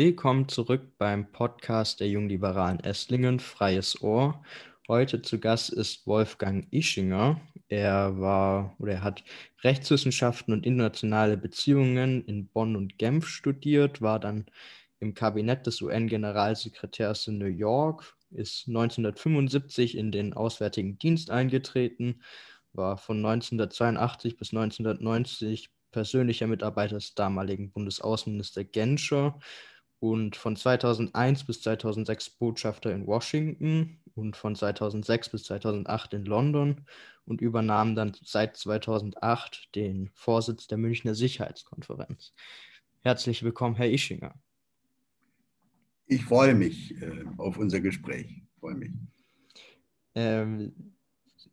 Willkommen zurück beim Podcast der Jungliberalen Esslingen, Freies Ohr. Heute zu Gast ist Wolfgang Ischinger. Er war oder er hat Rechtswissenschaften und internationale Beziehungen in Bonn und Genf studiert, war dann im Kabinett des UN-Generalsekretärs in New York, ist 1975 in den Auswärtigen Dienst eingetreten, war von 1982 bis 1990 persönlicher Mitarbeiter des damaligen Bundesaußenminister Genscher und von 2001 bis 2006 Botschafter in Washington und von 2006 bis 2008 in London und übernahm dann seit 2008 den Vorsitz der Münchner Sicherheitskonferenz. Herzlich willkommen, Herr Ischinger. Ich freue mich äh, auf unser Gespräch. Ich freue mich. Ähm,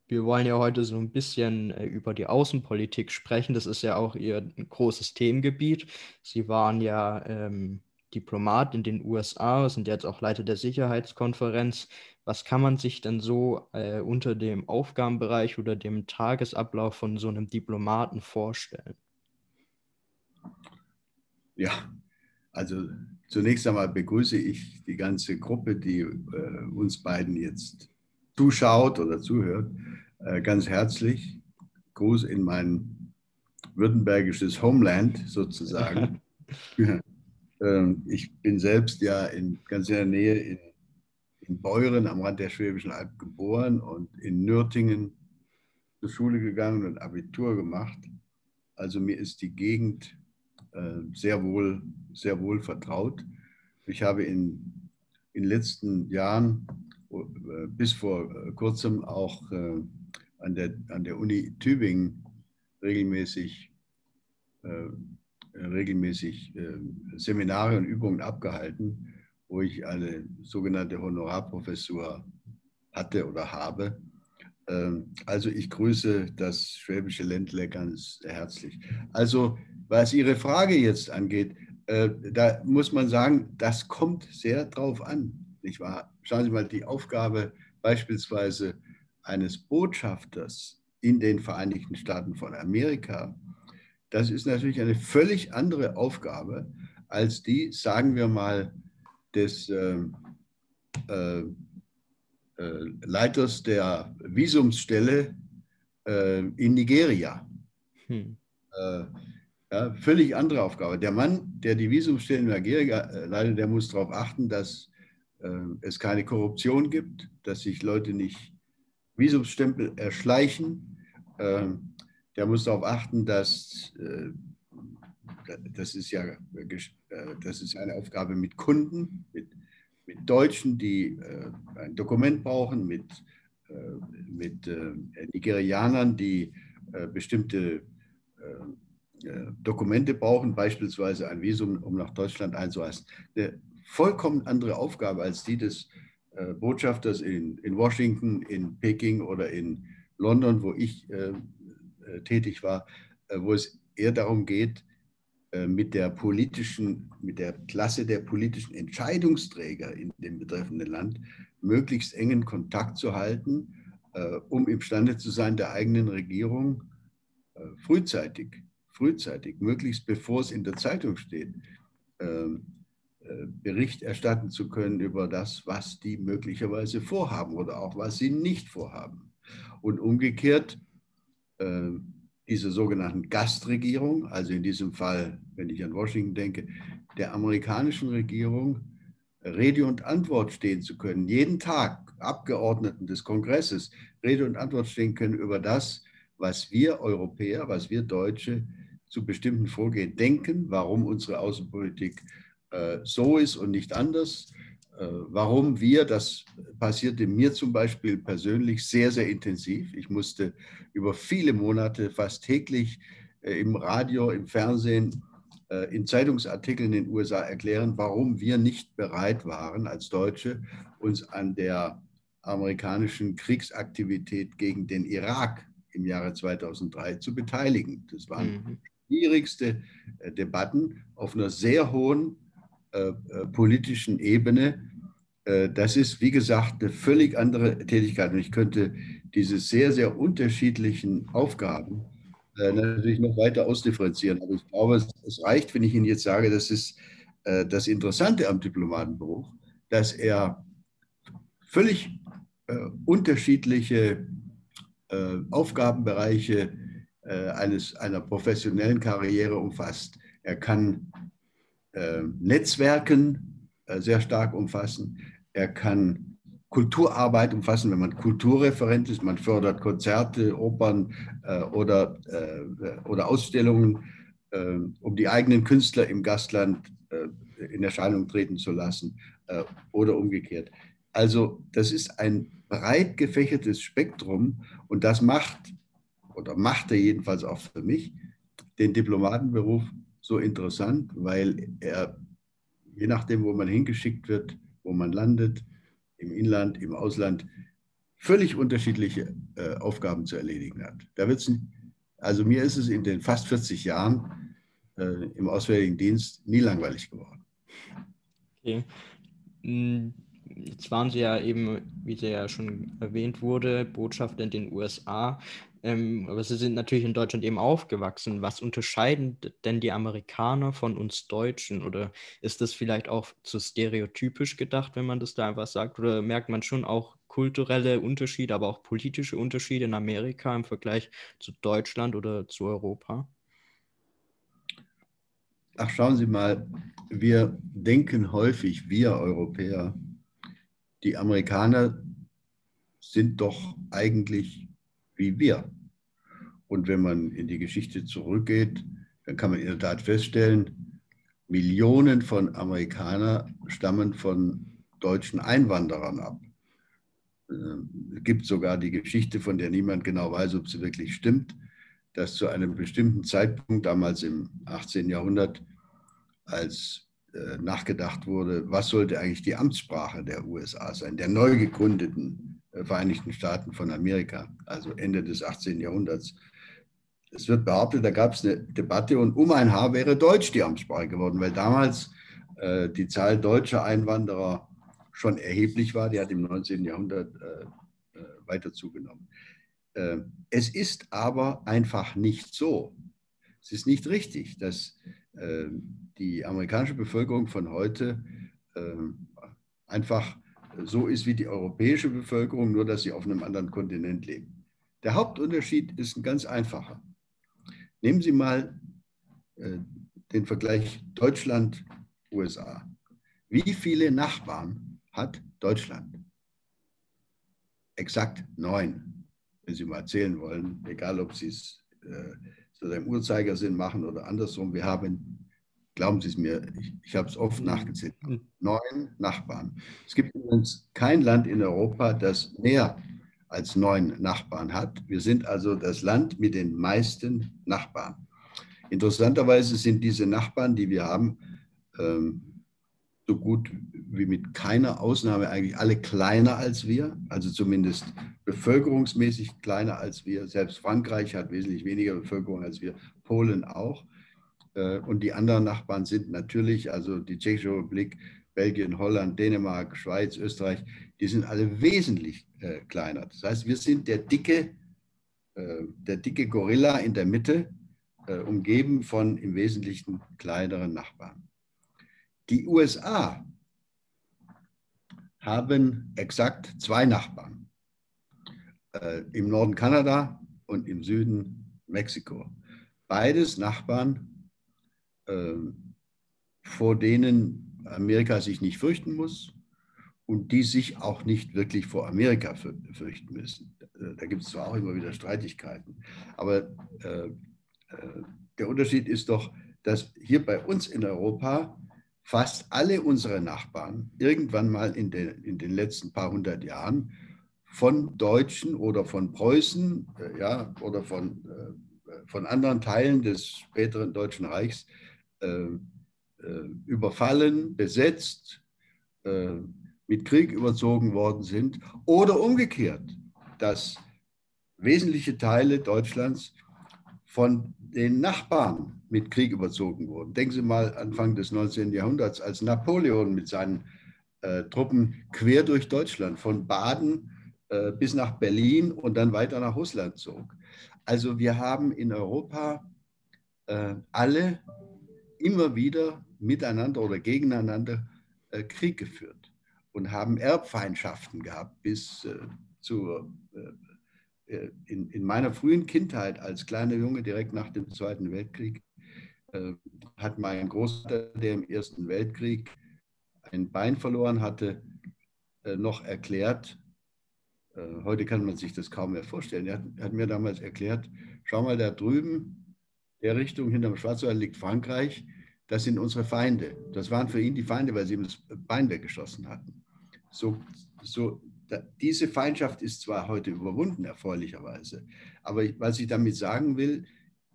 wir wollen ja heute so ein bisschen äh, über die Außenpolitik sprechen. Das ist ja auch Ihr großes Themengebiet. Sie waren ja ähm, Diplomat in den USA, sind jetzt auch Leiter der Sicherheitskonferenz. Was kann man sich denn so äh, unter dem Aufgabenbereich oder dem Tagesablauf von so einem Diplomaten vorstellen? Ja, also zunächst einmal begrüße ich die ganze Gruppe, die äh, uns beiden jetzt zuschaut oder zuhört, äh, ganz herzlich. Gruß in mein württembergisches Homeland sozusagen. Ähm, ich bin selbst ja in, ganz in der Nähe in, in Beuren am Rand der Schwäbischen Alb geboren und in Nürtingen zur Schule gegangen und Abitur gemacht. Also mir ist die Gegend äh, sehr wohl, sehr wohl vertraut. Ich habe in, in den letzten Jahren äh, bis vor äh, kurzem auch an, der, an der Uni Tübingen regelmäßig, regelmäßig Seminare und Übungen abgehalten, wo ich eine sogenannte Honorarprofessur hatte oder habe. Ähm, also ich grüße das schwäbische Ländle ganz herzlich. Also was Ihre Frage jetzt angeht, da muss man sagen, das kommt sehr drauf an nicht wahr? Schauen Sie mal, die Aufgabe beispielsweise eines Botschafters in den Vereinigten Staaten von Amerika, das ist natürlich eine völlig andere Aufgabe als die, sagen wir mal, des äh, äh, äh, Leiters der Visumsstelle äh, in Nigeria. Hm. Äh, ja, völlig andere Aufgabe. Der Mann, der die Visumsstelle in Nigeria äh, leitet, der muss darauf achten, dass äh, es keine Korruption gibt, dass sich Leute nicht Visumsstempel erschleichen. Ähm, der muss darauf achten, dass äh, das ist ja äh, das ist eine Aufgabe mit Kunden, mit, mit Deutschen, die ein Dokument brauchen, mit, mit Nigerianern, die bestimmte Dokumente brauchen, beispielsweise ein Visum, um nach Deutschland einzureisen. Vollkommen andere Aufgabe als die des äh, Botschafters in, in Washington, in Peking oder in London, wo ich äh, äh, tätig war, äh, wo es eher darum geht, äh, mit der politischen, mit der Klasse der politischen Entscheidungsträger in dem betreffenden Land möglichst engen Kontakt zu halten, äh, um imstande zu sein, der eigenen Regierung frühzeitig, frühzeitig, möglichst bevor es in der Zeitung steht, ähm, äh, Bericht erstatten zu können über das, was die möglicherweise vorhaben oder auch was sie nicht vorhaben. Und umgekehrt, äh, diese sogenannten Gastregierung, also in diesem Fall, wenn ich an Washington denke, der amerikanischen Regierung Rede und Antwort stehen zu können, jeden Tag Abgeordneten des Kongresses Rede und Antwort stehen können über das, was wir Europäer, was wir Deutsche zu bestimmten Vorgehen denken, warum unsere Außenpolitik äh, so ist und nicht anders. Äh, warum wir, das passierte mir zum Beispiel persönlich sehr, sehr intensiv. Ich musste über viele Monate fast täglich äh, im Radio, im Fernsehen, in Zeitungsartikeln in den USA erklären, warum wir nicht bereit waren, als Deutsche uns an der amerikanischen Kriegsaktivität gegen den Irak im Jahre 2003 zu beteiligen. Das waren mhm. schwierigste Debatten auf einer sehr hohen äh, äh, politischen Ebene. Äh, das ist, wie gesagt, eine völlig andere Tätigkeit. Und ich könnte diese sehr, sehr unterschiedlichen Aufgaben natürlich noch weiter ausdifferenzieren. Aber ich glaube, es reicht, wenn ich Ihnen jetzt sage, das ist äh, das Interessante am Diplomatenberuf, dass er völlig äh, unterschiedliche äh, Aufgabenbereiche äh, eines, einer professionellen Karriere umfasst. Er kann äh, Netzwerken äh, sehr stark umfassen. Er kann Kulturarbeit umfassen, wenn man Kulturreferent ist. Man fördert Konzerte, Opern äh, oder, äh, oder Ausstellungen, äh, um die eigenen Künstler im Gastland in Erscheinung treten zu lassen oder umgekehrt. Also das ist ein breit gefächertes Spektrum und das macht oder machte jedenfalls auch für mich den Diplomatenberuf so interessant, weil er, je nachdem, wo man hingeschickt wird, wo man landet, im Inland, im Ausland, völlig unterschiedliche äh, Aufgaben zu erledigen hat. Da wird's, also mir ist es in den fast 40 Jahren äh, im Auswärtigen Dienst nie langweilig geworden. Okay. Hm, jetzt waren Sie ja eben, wie Sie ja schon erwähnt wurde, Botschafter in den USA. Ähm, aber sie sind natürlich in Deutschland eben aufgewachsen. Was unterscheiden denn die Amerikaner von uns Deutschen? Oder ist das vielleicht auch zu stereotypisch gedacht, wenn man das da einfach sagt? Oder merkt man schon auch kulturelle Unterschiede, aber auch politische Unterschiede in Amerika im Vergleich zu Deutschland oder zu Europa? Ach, schauen Sie mal, wir denken häufig, wir Europäer, die Amerikaner sind doch eigentlich wie wir. Und wenn man in die Geschichte zurückgeht, dann kann man in der Tat feststellen, Millionen von Amerikanern stammen von deutschen Einwanderern ab. Es gibt sogar die Geschichte, von der niemand genau weiß, ob sie wirklich stimmt, dass zu einem bestimmten Zeitpunkt, damals im 18. Jahrhundert, als äh, nachgedacht wurde, was sollte eigentlich die Amtssprache der USA sein, der neu gegründeten äh, Vereinigten Staaten von Amerika, also Ende des 18. Jahrhunderts. Es wird behauptet, da gab es eine Debatte und um ein Haar wäre Deutsch die Amtssprache geworden, weil damals äh, die Zahl deutscher Einwanderer schon erheblich war. Die hat im 19. Jahrhundert äh, äh, weiter zugenommen. Äh, es ist aber einfach nicht so. Es ist nicht richtig, dass äh, die amerikanische Bevölkerung von heute äh, einfach so ist wie die europäische Bevölkerung, nur dass sie auf einem anderen Kontinent leben. Der Hauptunterschied ist ein ganz einfacher. Nehmen Sie mal äh, den Vergleich Deutschland-USA. Wie viele Nachbarn hat Deutschland? Exakt neun, wenn Sie mal zählen wollen, egal ob Sie es äh, so im Uhrzeigersinn machen oder andersrum. Wir haben Glauben Sie es mir, ich, ich habe es oft nachgezählt. Mhm. Neun Nachbarn. Es gibt übrigens kein Land in Europa, das mehr als neun Nachbarn hat. Wir sind also das Land mit den meisten Nachbarn. Interessanterweise sind diese Nachbarn, die wir haben, ähm, so gut wie mit keiner Ausnahme eigentlich alle kleiner als wir, also zumindest bevölkerungsmäßig kleiner als wir. Selbst Frankreich hat wesentlich weniger Bevölkerung als wir, Polen auch. Äh, und die anderen Nachbarn sind natürlich, also die Tschechische Republik, Belgien, Holland, Dänemark, Schweiz, Österreich, die sind alle wesentlich äh, kleiner. Das heißt, wir sind der dicke, äh, der dicke Gorilla in der Mitte, äh, umgeben von im Wesentlichen kleineren Nachbarn. Die USA haben exakt zwei Nachbarn. Äh, Im Norden Kanada und im Süden Mexiko. Beides Nachbarn ähm, vor denen Amerika sich nicht fürchten muss und die sich auch nicht wirklich vor Amerika fürchten müssen. Äh, da gibt es zwar auch immer wieder Streitigkeiten, aber äh, äh, der Unterschied ist doch, dass hier bei uns in Europa fast alle unsere Nachbarn irgendwann mal in den, in den letzten paar hundert Jahren von Deutschen oder von Preußen äh, ja, oder von, äh, von anderen Teilen des späteren Deutschen Reichs überfallen, besetzt, äh, mit Krieg überzogen worden sind oder umgekehrt, dass wesentliche Teile Deutschlands von den Nachbarn mit Krieg überzogen wurden. Denken Sie mal Anfang des 19. Jahrhunderts, als Napoleon mit seinen äh, Truppen quer durch Deutschland von Baden äh, bis nach Berlin und dann weiter nach Russland zog. Also wir haben in Europa äh, alle immer wieder miteinander oder gegeneinander äh, Krieg geführt und haben Erbfeindschaften gehabt bis äh, zu äh, in, in, meiner frühen Kindheit als kleiner Junge direkt nach dem Zweiten Weltkrieg hat mein Großvater, der im Ersten Weltkrieg ein Bein verloren hatte, noch erklärt, heute kann man sich das kaum mehr vorstellen, er hat, hat mir damals erklärt, schau mal da drüben, der Richtung hinterm Schwarzwald liegt Frankreich, das sind unsere Feinde. Das waren für ihn die Feinde, weil sie ihm das Bein weggeschossen hatten. So, so, da, diese Feindschaft ist zwar heute überwunden, erfreulicherweise, aber was ich damit sagen will,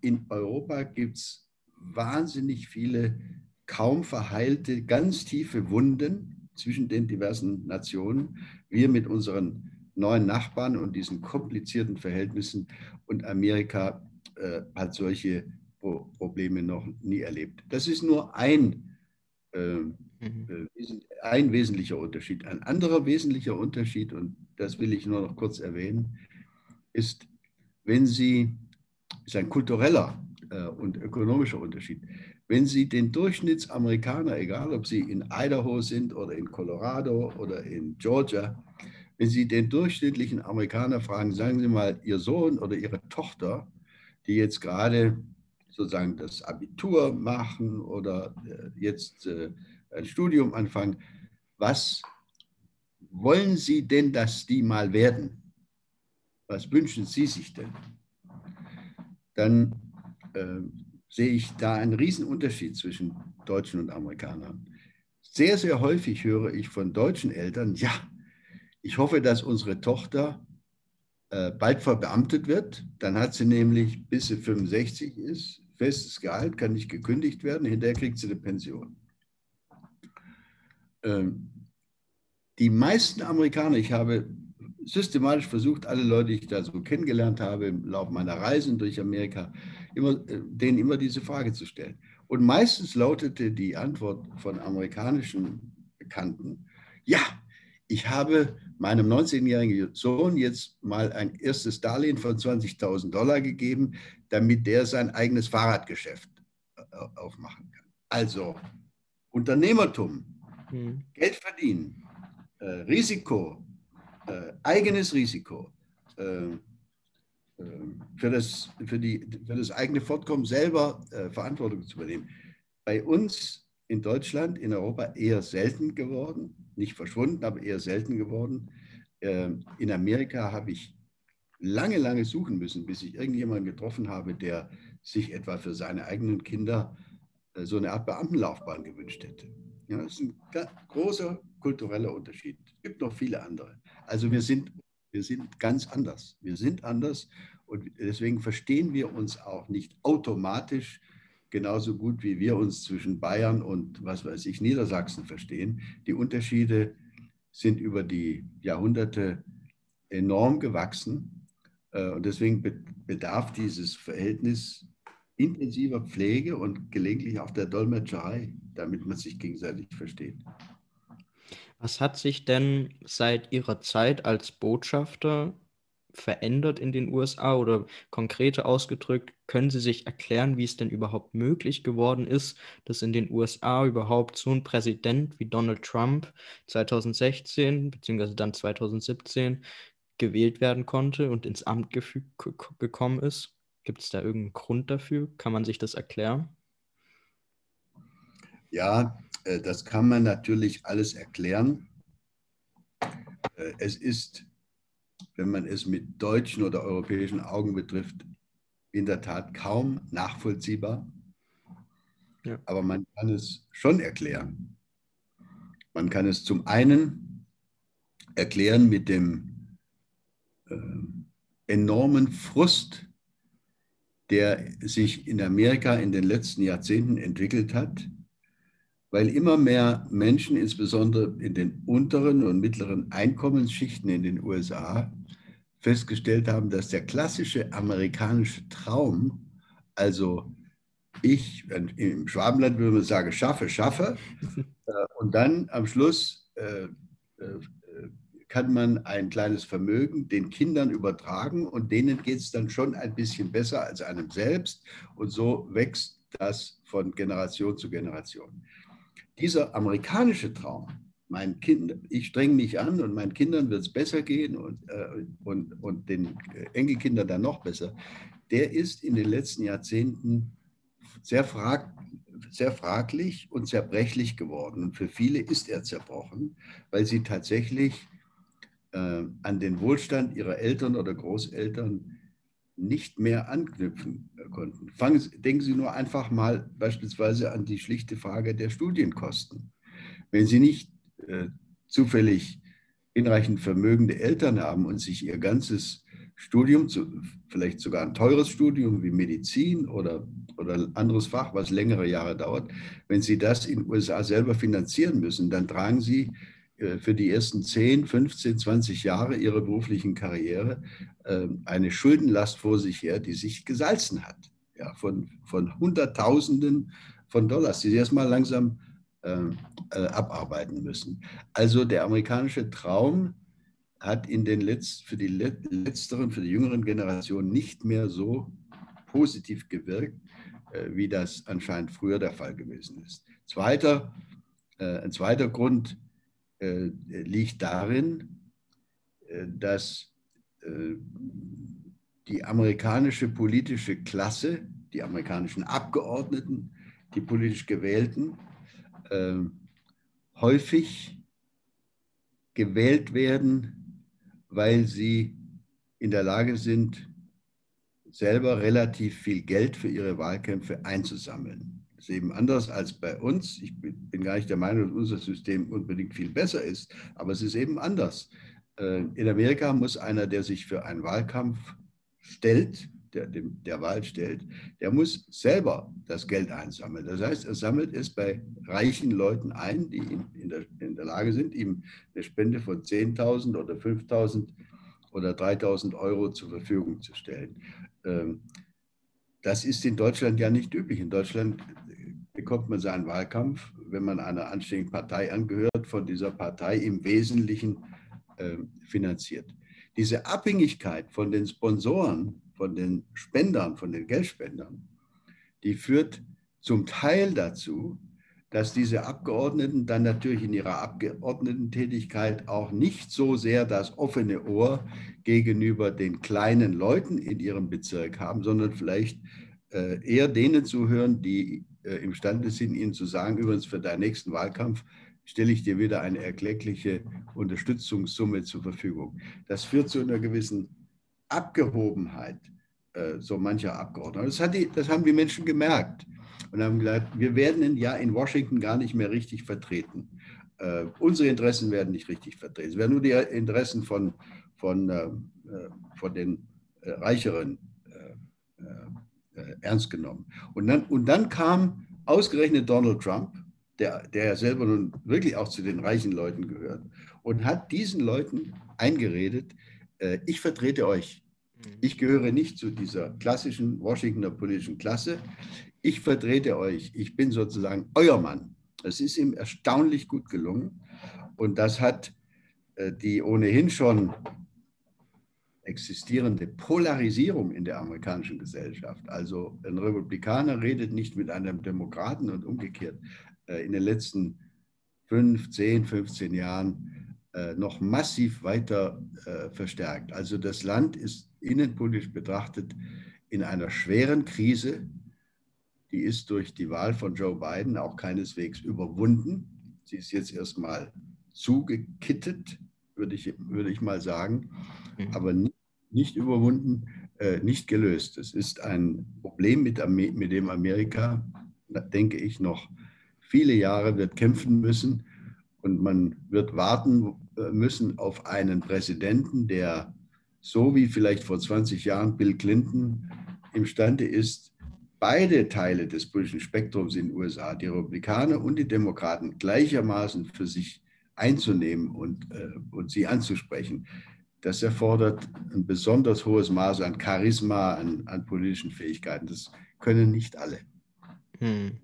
in Europa gibt es wahnsinnig viele kaum verheilte, ganz tiefe Wunden zwischen den diversen Nationen. Wir mit unseren neuen Nachbarn und diesen komplizierten Verhältnissen und Amerika äh, hat solche Probleme noch nie erlebt. Das ist nur ein, ähm, mhm. äh, ein wesentlicher Unterschied. Ein anderer wesentlicher Unterschied, und das will ich nur noch kurz erwähnen, ist, wenn Sie, ist ein kultureller äh, und ökonomischer Unterschied, wenn Sie den Durchschnittsamerikaner, egal ob Sie in Idaho sind oder in Colorado oder in Georgia, wenn Sie den durchschnittlichen Amerikaner fragen, sagen Sie mal, Ihr Sohn oder Ihre Tochter, die jetzt gerade sozusagen das Abitur machen oder äh, jetzt äh, ein Studium anfangen. Was wollen Sie denn, dass die mal werden? Was wünschen Sie sich denn? Dann äh, sehe ich da einen Riesenunterschied zwischen Deutschen und Amerikanern. Sehr, sehr häufig höre ich von deutschen Eltern, ja, ich hoffe, dass unsere Tochter äh, bald verbeamtet wird. Dann hat sie nämlich, bis sie 65 ist, festes Gehalt, kann nicht gekündigt werden, hinterher kriegt sie eine Pension. Ähm, die meisten Amerikaner, ich habe systematisch versucht, alle Leute, die ich da so kennengelernt habe im Laufe meiner Reisen durch Amerika, immer, äh, denen immer diese Frage zu stellen. Und meistens lautete die Antwort von amerikanischen Bekannten, ja, ich habe meinem 19-jährigen Sohn jetzt mal ein erstes Darlehen von 20.000 Dollar gegeben, damit der sein eigenes Fahrradgeschäft äh, aufmachen kann. Also Unternehmertum, mhm. Geld verdienen, äh, Risiko, äh, eigenes Risiko, äh, äh für, das, für, die, für das eigene Fortkommen selber äh, Verantwortung zu übernehmen. Bei uns in Deutschland, in Europa eher selten geworden nicht verschwunden, aber eher selten geworden. Ähm, in Amerika habe ich lange, lange suchen müssen, bis ich irgendjemanden getroffen habe, der sich etwa für seine eigenen Kinder äh, so eine Art Beamtenlaufbahn gewünscht hätte. Ja, das ist ein großer kultureller Unterschied. Es gibt noch viele andere. Also wir sind, wir sind ganz anders. Wir sind anders und deswegen verstehen wir uns auch nicht automatisch genauso gut wie wir uns zwischen Bayern und, was weiß ich, Niedersachsen verstehen. Die Unterschiede sind über die Jahrhunderte enorm gewachsen. Äh, und deswegen bedarf dieses Verhältnis intensiver Pflege und gelegentlich auch der Dolmetscherei, damit man sich gegenseitig versteht. Was hat sich denn seit Ihrer Zeit als Botschafter verändert in den USA oder konkreter ausgedrückt, können Sie sich erklären, wie es denn überhaupt möglich geworden ist, dass in den USA überhaupt so ein Präsident wie Donald Trump 2016 bzw. dann 2017 gewählt werden konnte und ins Amt gekommen ist? Gibt es da irgendeinen Grund dafür? Kann man sich das erklären? Ja, äh, das kann man natürlich alles erklären. Äh, es ist wenn man es mit deutschen oder europäischen Augen betrifft, in der Tat kaum nachvollziehbar. Ja. Aber man kann es schon erklären. Man kann es zum einen erklären mit dem äh, enormen Frust, der sich in Amerika in den letzten Jahrzehnten entwickelt hat, weil immer mehr Menschen, insbesondere in den unteren und mittleren Einkommensschichten in den USA, festgestellt haben, dass der klassische amerikanische Traum, also ich, im Schwabenland würde man sagen, schaffe, schaffe, äh, und dann am Schluss äh, äh, kann man ein kleines Vermögen den Kindern übertragen und denen geht es dann schon ein bisschen besser als einem selbst. Und so wächst das von Generation zu Generation. Dieser amerikanische Traum, mein Kind, ich strenge mich an und meinen Kindern wird es besser gehen und, äh, und, und den Enkelkindern dann noch besser, der ist in den letzten Jahrzehnten sehr, frag, sehr fraglich und zerbrechlich geworden. Und für viele ist er zerbrochen, weil sie tatsächlich äh, an den Wohlstand ihrer Eltern oder Großeltern nicht mehr anknüpfen konnten. Fangen, denken Sie nur einfach mal beispielsweise an die schlichte Frage der Studienkosten. Wenn Sie nicht äh, zufällig hinreichend vermögende Eltern haben und sich ihr ganzes Studium, vielleicht sogar ein teures Studium wie Medizin oder, oder ein anderes Fach, was längere Jahre dauert, wenn Sie das in den USA selber finanzieren müssen, dann tragen Sie äh, für die ersten 10, 15, 20 Jahre ihrer beruflichen Karriere ähm, eine Schuldenlast vor sich her, die sich gesalzen hat. Ja, von, von Hunderttausenden von Dollars, die sie erstmal langsam ähm, äh, abarbeiten müssen. Also der amerikanische Traum hat in den Letz-, für die letzteren, für die jüngeren Generationen nicht mehr so positiv gewirkt, äh, wie das anscheinend früher der Fall gewesen ist. Zweiter, äh, ein zweiter Grund äh, liegt darin, äh, dass äh, die amerikanische politische Klasse, die amerikanischen Abgeordneten, die politisch Gewählten, häufig gewählt werden, weil sie in der Lage sind, selber relativ viel Geld für ihre Wahlkämpfe einzusammeln. Ist eben anders als bei uns. Ich bin gar nicht der Meinung, dass unser System unbedingt viel besser ist, aber es ist eben anders. Äh, in Amerika muss einer, der sich für einen Wahlkampf stellt, der dem, der Wahl stellt, der muss selber das Geld einsammeln. Das heißt, er sammelt es bei reichen Leuten ein, die in der, in der Lage sind, ihm eine Spende von 10.000 oder 5.000 oder 3.000 Euro zur Verfügung zu stellen. Ähm, das ist in Deutschland ja nicht üblich. In Deutschland bekommt man seinen Wahlkampf, wenn man einer anständigen Partei angehört, von dieser Partei im Wesentlichen äh, finanziert. Diese Abhängigkeit von den Sponsoren, von den Spendern, von den Geldspendern, die führt zum Teil dazu, dass diese Abgeordneten dann natürlich in ihrer Abgeordnetentätigkeit auch nicht so sehr das offene Ohr gegenüber den kleinen Leuten in ihrem Bezirk haben, sondern vielleicht äh, eher denen zuhören, die äh, imstande sind, ihnen zu sagen, übrigens für deinen nächsten Wahlkampf stelle ich dir wieder eine erkleckliche Unterstützungssumme zur Verfügung. Das führt zu einer gewissen Abgehobenheit äh, so mancher Abgeordneter. Das, die, das haben die Menschen gemerkt und haben gesagt, wir werden ja in Washington gar nicht mehr richtig vertreten. Äh, unsere Interessen werden nicht richtig vertreten. Es werden nur die Interessen von, von, äh, von den äh, Reicheren äh, äh, ernst genommen. Und dann, und dann kam ausgerechnet Donald Trump, der, der ja selber nun wirklich auch zu den reichen Leuten gehört, und hat diesen Leuten eingeredet, ich vertrete euch. Mhm. Ich gehöre nicht zu dieser klassischen Washingtoner politischen Klasse ich vertrete euch, ich bin sozusagen euer Mann. Es ist ihm erstaunlich gut gelungen und das hat äh, die ohnehin schon existierende Polarisierung in der amerikanischen Gesellschaft. Also ein Republikaner redet nicht mit einem Demokraten und umgekehrt äh, in den letzten fünf, zehn, 15 Jahren äh, noch massiv weiter verstärkt. Also das Land ist innenpolitisch betrachtet in einer schweren Krise die ist durch die Wahl von Joe Biden auch keineswegs überwunden. Sie ist jetzt erstmal zugekittet, würde ich, würde ich mal sagen, mhm. aber nicht, nicht überwunden, äh, nicht gelöst. Es ist ein Problem, mit, mit dem Amerika, denke ich, noch viele Jahre wird kämpfen müssen. Und man wird warten äh, müssen auf einen Präsidenten, der so wie vielleicht vor 20 Jahren Bill Clinton imstande ist, beide Teile des politischen Spektrums in den USA, die Republikaner und die Demokraten, gleichermaßen für sich einzunehmen und, äh, und sie anzusprechen. Das erfordert ein besonders hohes Maß an Charisma, an, an politischen Fähigkeiten. Das können nicht alle. Hm.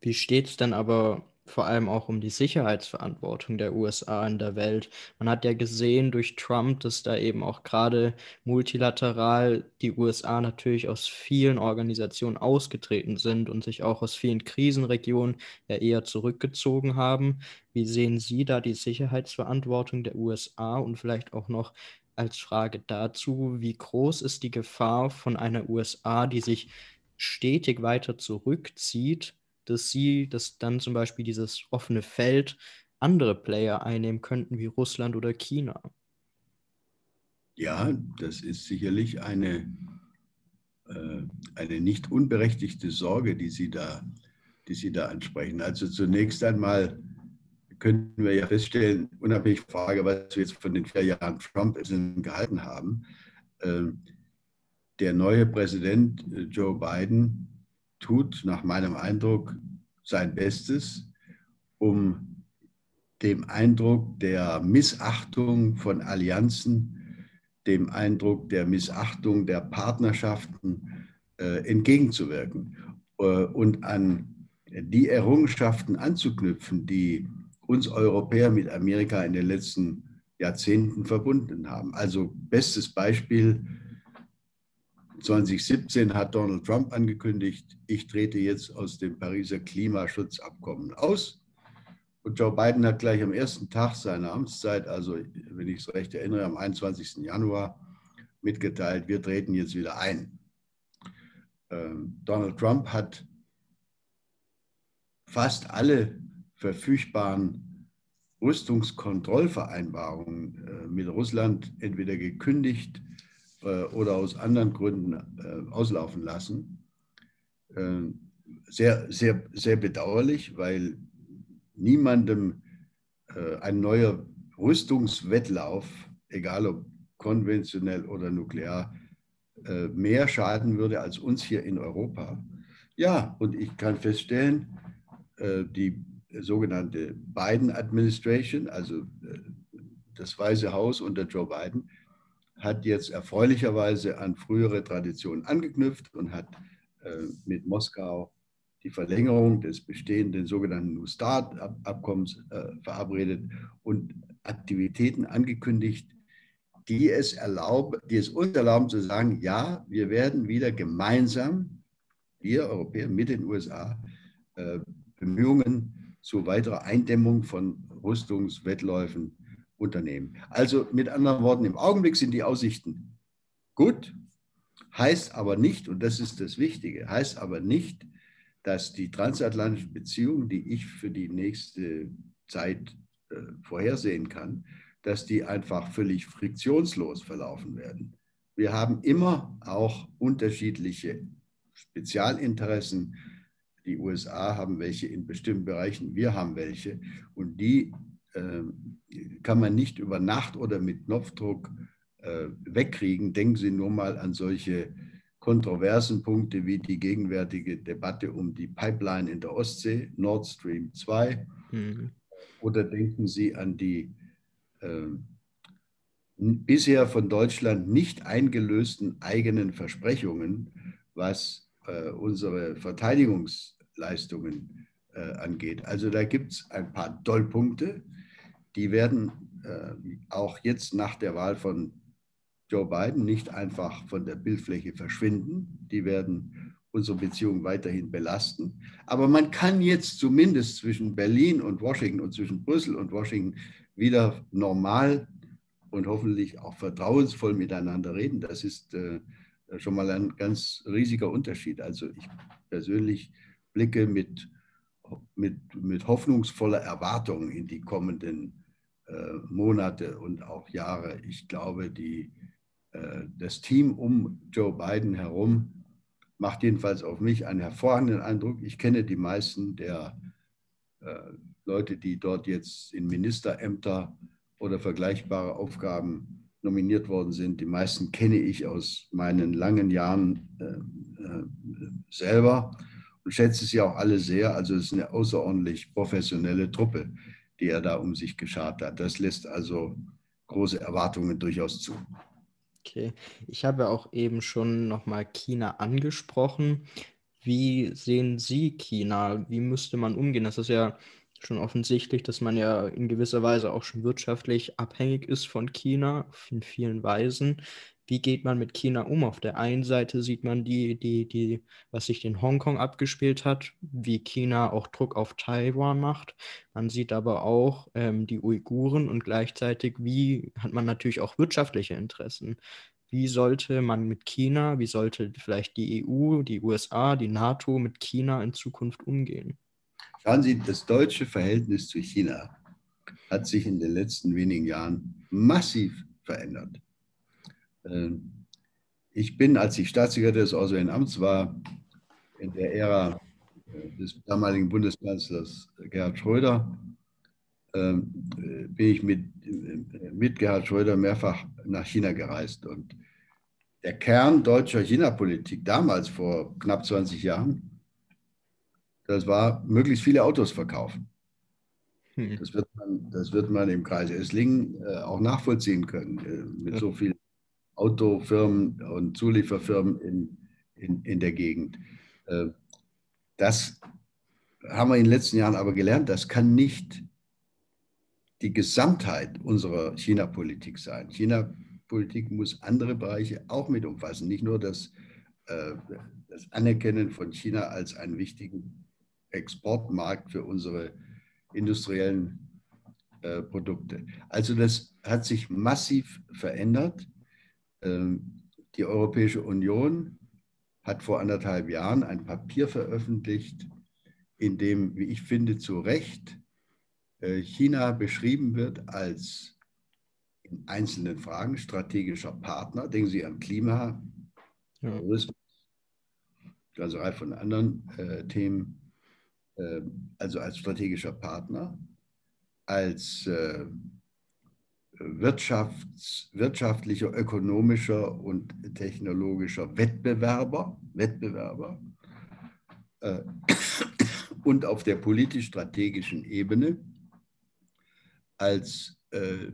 Wie steht es dann aber vor allem auch um die Sicherheitsverantwortung der USA in der Welt. Man hat ja gesehen durch Trump, dass da eben auch gerade multilateral die USA natürlich aus vielen Organisationen ausgetreten sind und sich auch aus vielen Krisenregionen ja eher zurückgezogen haben. Wie sehen Sie da die Sicherheitsverantwortung der USA und vielleicht auch noch als Frage dazu, wie groß ist die Gefahr von einer USA, die sich stetig weiter zurückzieht? Dass sie, dass dann zum Beispiel dieses offene Feld andere Player einnehmen könnten, wie Russland oder China. Ja, das ist sicherlich eine, äh, eine nicht unberechtigte Sorge, die Sie, da, die Sie da ansprechen. Also zunächst einmal könnten wir ja feststellen, unabhängig von der Frage, was wir jetzt von den vier Jahren Trump gehalten haben, äh, der neue Präsident äh, Joe Biden tut nach meinem Eindruck sein Bestes, um dem Eindruck der Missachtung von Allianzen, dem Eindruck der Missachtung der Partnerschaften äh, entgegenzuwirken äh, und an die Errungenschaften anzuknüpfen, die uns Europäer mit Amerika in den letzten Jahrzehnten verbunden haben. Also bestes Beispiel 2017 hat Donald Trump angekündigt, ich trete jetzt aus dem Pariser Klimaschutzabkommen aus. Und Joe Biden hat gleich am ersten Tag seiner Amtszeit, also wenn ich es recht erinnere, am 21. Januar mitgeteilt, wir treten jetzt wieder ein. Ähm, Donald Trump hat fast alle verfügbaren Rüstungskontrollvereinbarungen äh, mit Russland entweder gekündigt, oder aus anderen Gründen äh, auslaufen lassen. Äh, sehr, sehr, sehr bedauerlich, weil niemandem ein neuer Rüstungswettlauf, egal ob konventionell oder nuklear, mehr schaden würde als uns hier in Europa. Ja, und ich kann feststellen, die sogenannte Biden Administration, also das Weiße Haus unter Joe Biden, hat jetzt erfreulicherweise an frühere Traditionen angeknüpft und hat äh, mit Moskau die Verlängerung des bestehenden sogenannten New Start-Abkommens äh, verabredet und Aktivitäten angekündigt, die es, erlauben, die es uns erlauben zu sagen, ja, wir werden wieder gemeinsam, wir Europäer mit den USA, äh, Bemühungen zu weiterer Eindämmung von Rüstungswettläufen unternehmen. Also mit anderen Worten, im Augenblick sind die Aussichten gut, heißt aber nicht, und das ist das Wichtige, heißt aber nicht, dass die transatlantischen Beziehungen, die ich für die nächste Zeit äh, vorhersehen kann, dass die einfach völlig friktionslos verlaufen werden. Wir haben immer auch unterschiedliche Spezialinteressen. Die USA haben welche in bestimmten Bereichen, wir haben welche. Und die kann man nicht über Nacht oder mit Knopfdruck äh, wegkriegen. Denken Sie nur mal an solche kontroversen Punkte wie die gegenwärtige Debatte um die Pipeline in der Ostsee, Nord Stream 2. Mhm. Oder denken Sie an die äh, bisher von Deutschland nicht eingelösten eigenen Versprechungen, was äh, unsere Verteidigungsleistungen äh, angeht. Also da gibt es ein paar Dollpunkte die werden äh, auch jetzt nach der Wahl von Joe Biden nicht einfach von der Bildfläche verschwinden. Die werden unsere Beziehungen weiterhin belasten. Aber man kann jetzt zumindest zwischen Berlin und Washington und zwischen Brüssel und Washington wieder normal und hoffentlich auch vertrauensvoll miteinander reden. Das ist äh, schon mal ein ganz riesiger Unterschied. Also ich persönlich blicke mit, mit, mit hoffnungsvoller Erwartung in die kommenden Monate und auch Jahre. Ich glaube, die, äh, das Team um Joe Biden herum macht jedenfalls auf mich einen hervorragenden Eindruck. Ich kenne die meisten der äh, Leute, die dort jetzt in Ministerämter oder vergleichbare Aufgaben nominiert worden sind. Die meisten kenne ich aus meinen langen Jahren selber und schätze sie auch alle sehr. Also es ist eine außerordentlich professionelle Truppe die er da um sich geschart hat. Das lässt also große Erwartungen durchaus zu. Okay, ich habe auch eben schon nochmal China angesprochen. Wie sehen Sie China? Wie müsste man umgehen? Das ist ja schon offensichtlich, dass man ja in gewisser Weise auch schon wirtschaftlich abhängig ist von China in vielen Weisen. Wie geht man mit China um? Auf der einen Seite sieht man die, die, die, was sich in Hongkong abgespielt hat, wie China auch Druck auf Taiwan macht. Man sieht aber auch ähm, die Uiguren und gleichzeitig, wie hat man natürlich auch wirtschaftliche Interessen. Wie sollte man mit China, wie sollte vielleicht die EU, die USA, die NATO mit China in Zukunft umgehen? Schauen Sie, das deutsche Verhältnis zu China hat sich in den letzten wenigen Jahren massiv verändert. Ähm, ich bin, als ich Staatssekretär des Auswärtigen Amts war, in der Ära äh, des damaligen Bundeskanzlers Gerhard Schröder, ähm, äh, bin ich mit, äh, mit Gerhard Schröder mehrfach nach China gereist. Und der Kern deutscher China-Politik damals vor knapp 20 Jahren das war, möglichst viele Autos verkaufen. Hm. Das, wird man, das wird man im Kreis Esslingen äh, auch nachvollziehen können, mit so vielen Autofirmen und Zulieferfirmen in, in, in der Gegend. Äh, das haben wir in den letzten Jahren aber gelernt, das kann nicht die Gesamtheit unserer China-Politik sein. China-Politik muss andere Bereiche auch mit umfassen, nicht nur das, äh, das Anerkennen von China als einen wichtigen Exportmarkt für unsere industriellen äh, Produkte. Also das hat sich massiv verändert. Ähm, die Europäische Union hat vor anderthalb Jahren ein Papier veröffentlicht, in dem, wie ich finde, zu Recht äh, China beschrieben wird als in einzelnen Fragen strategischer Partner. Denken Sie an Klima, Tourismus, also Reihe von anderen äh, Themen. Ähm, also als strategischer Partner, als äh, Wirtschafts-, wirtschaftlicher, ökonomischer und technologischer Wettbewerber, Wettbewerber äh, und auf der politisch-strategischen Ebene als äh,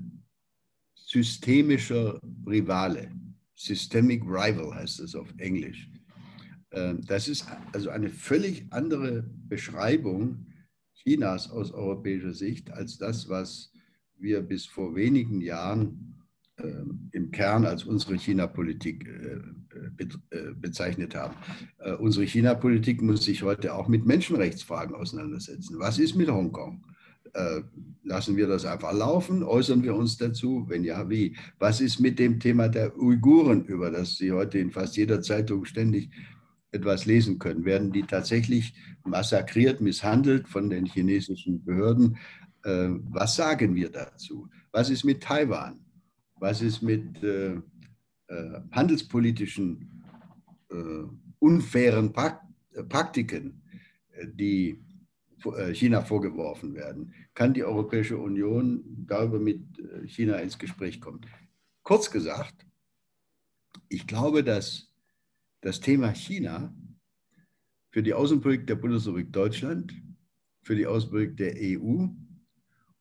systemischer Rivale, Systemic Rival heißt es auf Englisch, ähm, das ist also eine völlig andere Beschreibung Chinas aus europäischer Sicht als das, was wir bis vor wenigen Jahren ähm, im Kern als unsere China-Politik äh, äh, bezeichnet haben. Äh, unsere China-Politik muss sich heute auch mit Menschenrechtsfragen auseinandersetzen. Was ist mit Hongkong? Lassen wir das einfach laufen? Äußern wir uns dazu? Wenn ja, wie? Was ist mit dem Thema der Uiguren, über das Sie heute in fast jeder Zeitung ständig etwas lesen können. Werden die tatsächlich massakriert, misshandelt von den chinesischen Behörden? Äh, was sagen wir dazu? Was ist mit Taiwan? Was ist mit äh, äh, handelspolitischen unfairen Praktiken, die China vorgeworfen werden? Kann die Europäische Union darüber mit China ins Gespräch kommen? Kurz gesagt, ich glaube, dass das Thema China für die Außenpolitik der Bundesrepublik Deutschland, für die Außenpolitik der EU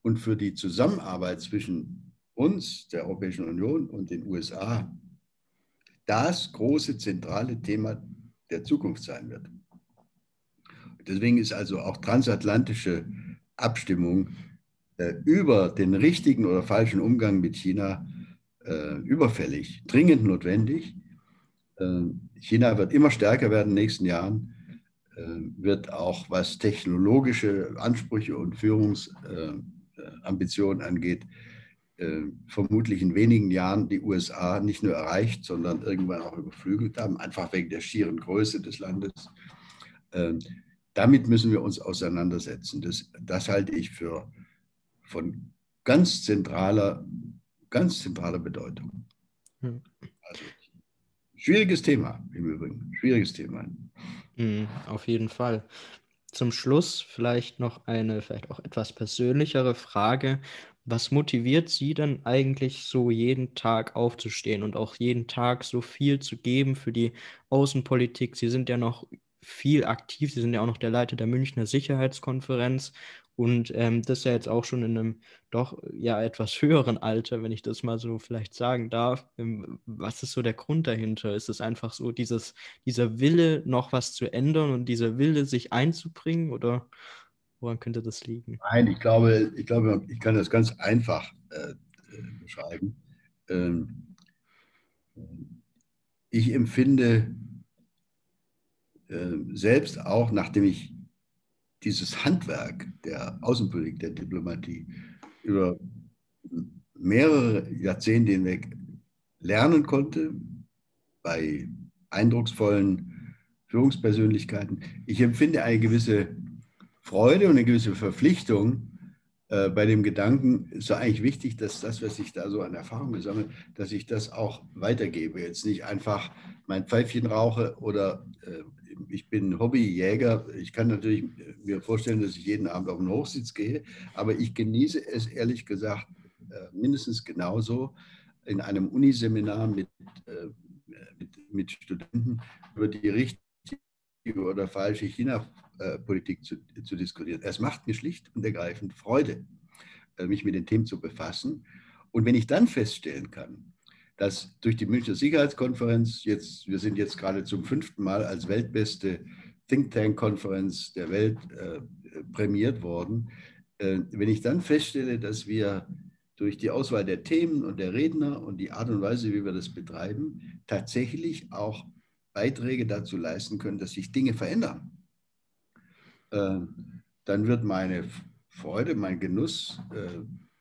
und für die Zusammenarbeit zwischen uns, der Europäischen Union und den USA das große zentrale Thema der Zukunft sein wird. Deswegen ist also auch transatlantische Abstimmung äh, über den richtigen oder falschen Umgang mit China äh, überfällig, dringend notwendig. Äh, China wird immer stärker werden in den nächsten Jahren, äh, wird auch was technologische Ansprüche und Führungsambitionen angeht, äh, vermutlich in wenigen Jahren die USA nicht nur erreicht, sondern irgendwann auch überflügelt haben, einfach wegen der schieren Größe des Landes. Damit müssen wir uns auseinandersetzen. Das, das halte ich für von ganz zentraler, ganz zentraler Bedeutung. Also Schwieriges Thema im Übrigen. Schwieriges Thema. Mhm, auf jeden Fall. Zum Schluss vielleicht noch eine, vielleicht auch etwas persönlichere Frage. Was motiviert Sie denn eigentlich so jeden Tag aufzustehen und auch jeden Tag so viel zu geben für die Außenpolitik? Sie sind ja noch viel aktiv. Sie sind ja auch noch der Leiter der Münchner Sicherheitskonferenz und ähm, das ja jetzt auch schon in einem doch ja etwas höheren Alter, wenn ich das mal so vielleicht sagen darf. Ähm, was ist so der Grund dahinter? Ist es einfach so dieses, dieser Wille, noch was zu ändern und dieser Wille, sich einzubringen oder? Woran könnte das liegen? Nein, ich glaube, ich, glaube, ich kann das ganz einfach äh, beschreiben. Ähm, ich empfinde äh, selbst auch, nachdem ich dieses Handwerk der Außenpolitik, der Diplomatie über mehrere Jahrzehnte hinweg lernen konnte, bei eindrucksvollen Führungspersönlichkeiten. Ich empfinde eine gewisse Freude und eine gewisse Verpflichtung äh, bei dem Gedanken, ist eigentlich wichtig, dass das, was ich da so an Erfahrung gesammelt, dass ich das auch weitergebe. Jetzt nicht einfach mein Pfeifchen rauche oder äh, ich bin Hobbyjäger. Ich kann natürlich mir vorstellen, dass ich jeden Abend auf den Hochsitz gehe, aber ich genieße es ehrlich gesagt äh, mindestens genauso in einem Uniseminar mit, äh, mit, mit Studenten über die richtige oder falsche China-Politik zu, zu diskutieren. Es macht mir schlicht und ergreifend Freude, äh, mich mit den Themen zu befassen. Und wenn ich dann feststellen kann, dass durch die Münchner Sicherheitskonferenz, jetzt, wir sind jetzt gerade zum fünften Mal als weltbeste Think Tank-Konferenz der Welt äh, prämiert worden, äh, wenn ich dann feststelle, dass wir durch die Auswahl der Themen und der Redner und die Art und Weise, wie wir das betreiben, tatsächlich auch Beiträge dazu leisten können, dass sich Dinge verändern, äh, dann wird meine Freude, mein Genuss äh,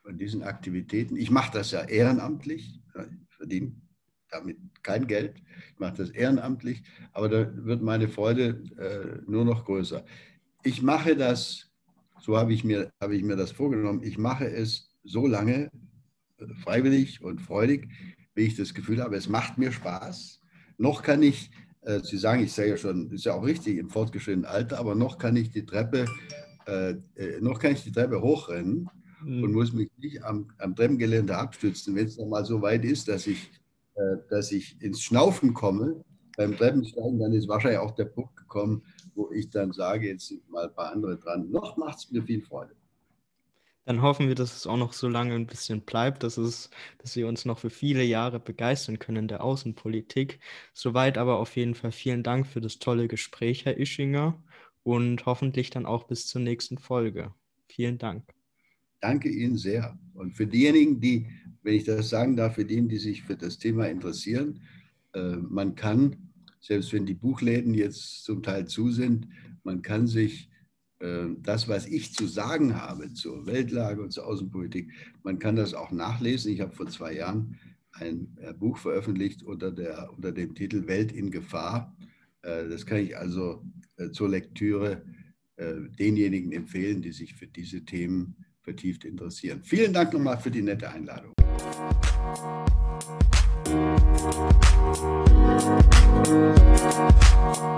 an diesen Aktivitäten, ich mache das ja ehrenamtlich, verdiene damit kein Geld, ich mache das ehrenamtlich, aber da wird meine Freude äh, nur noch größer. Ich mache das, so habe ich, mir, habe ich mir das vorgenommen, ich mache es so lange äh, freiwillig und freudig, wie ich das Gefühl habe, es macht mir Spaß. Noch kann ich, äh, Sie sagen, ich sage ja schon, ist ja auch richtig im fortgeschrittenen Alter, aber noch kann ich die Treppe, äh, äh noch kann ich die Treppe hochrennen mhm. und muss mich nicht am, am Treppengeländer abstützen, wenn es noch mal so weit ist, dass ich, äh, dass ich ins Schnaufen komme beim Treppensteigen, dann ist wahrscheinlich auch der Punkt gekommen, wo ich dann sage, jetzt sind mal ein paar andere dran. Noch macht es mir viel Freude. Dann hoffen wir, dass es auch noch so lange ein bisschen bleibt, dass, es, dass wir uns noch für viele Jahre begeistern können in der Außenpolitik. Soweit aber auf jeden Fall vielen Dank für das tolle Gespräch, Herr Ischinger, und hoffentlich dann auch bis zur nächsten Folge. Vielen Dank danke Ihnen sehr. Und für diejenigen, die, wenn ich das sagen darf, für diejenigen, die sich für das Thema interessieren, äh, man kann, selbst wenn die Buchläden jetzt zum Teil zu sind, man kann sich äh, das, was ich zu sagen habe zur Weltlage und zur Außenpolitik, man kann das auch nachlesen. Ich habe vor zwei Jahren ein äh, Buch veröffentlicht unter, der, unter dem Titel Welt in Gefahr. Das kann ich also zur Lektüre denjenigen empfehlen, die sich für diese Themen interessieren vertieft interessieren. Vielen Dank nochmal für die nette Einladung. Musik